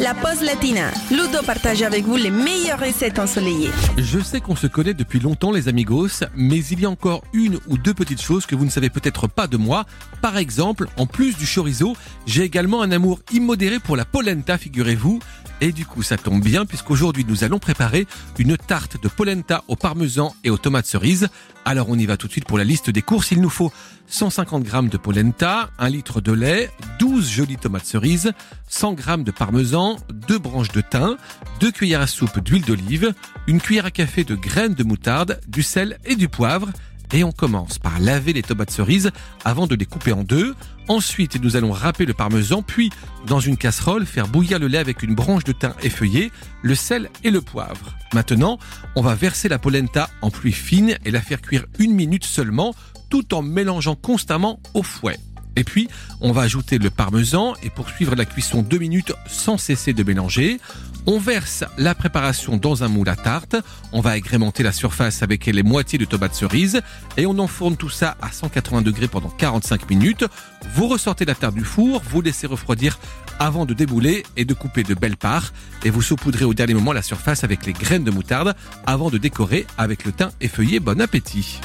la pause latina. Ludo partage avec vous les meilleures recettes ensoleillées. Je sais qu'on se connaît depuis longtemps les amigos, mais il y a encore une ou deux petites choses que vous ne savez peut-être pas de moi. Par exemple, en plus du chorizo, j'ai également un amour immodéré pour la polenta, figurez-vous. Et du coup, ça tombe bien puisqu'aujourd'hui nous allons préparer une tarte de polenta au parmesan et aux tomates cerises. Alors on y va tout de suite pour la liste des courses. Il nous faut 150 g de polenta, 1 litre de lait, 12 jolies tomates cerises, 100 g de parmesan, 2 branches de thym, 2 cuillères à soupe d'huile d'olive, une cuillère à café de graines de moutarde, du sel et du poivre et on commence par laver les tomates cerises avant de les couper en deux. Ensuite, nous allons râper le parmesan, puis dans une casserole, faire bouillir le lait avec une branche de thym effeuillée, le sel et le poivre. Maintenant, on va verser la polenta en pluie fine et la faire cuire une minute seulement, tout en mélangeant constamment au fouet. Et puis, on va ajouter le parmesan et poursuivre la cuisson deux minutes sans cesser de mélanger. On verse la préparation dans un moule à tarte. On va agrémenter la surface avec les moitiés de tomates cerises et on enfourne tout ça à 180 degrés pendant 45 minutes. Vous ressortez la tarte du four, vous laissez refroidir avant de débouler et de couper de belles parts et vous saupoudrez au dernier moment la surface avec les graines de moutarde avant de décorer avec le thym effeuillé. Bon appétit!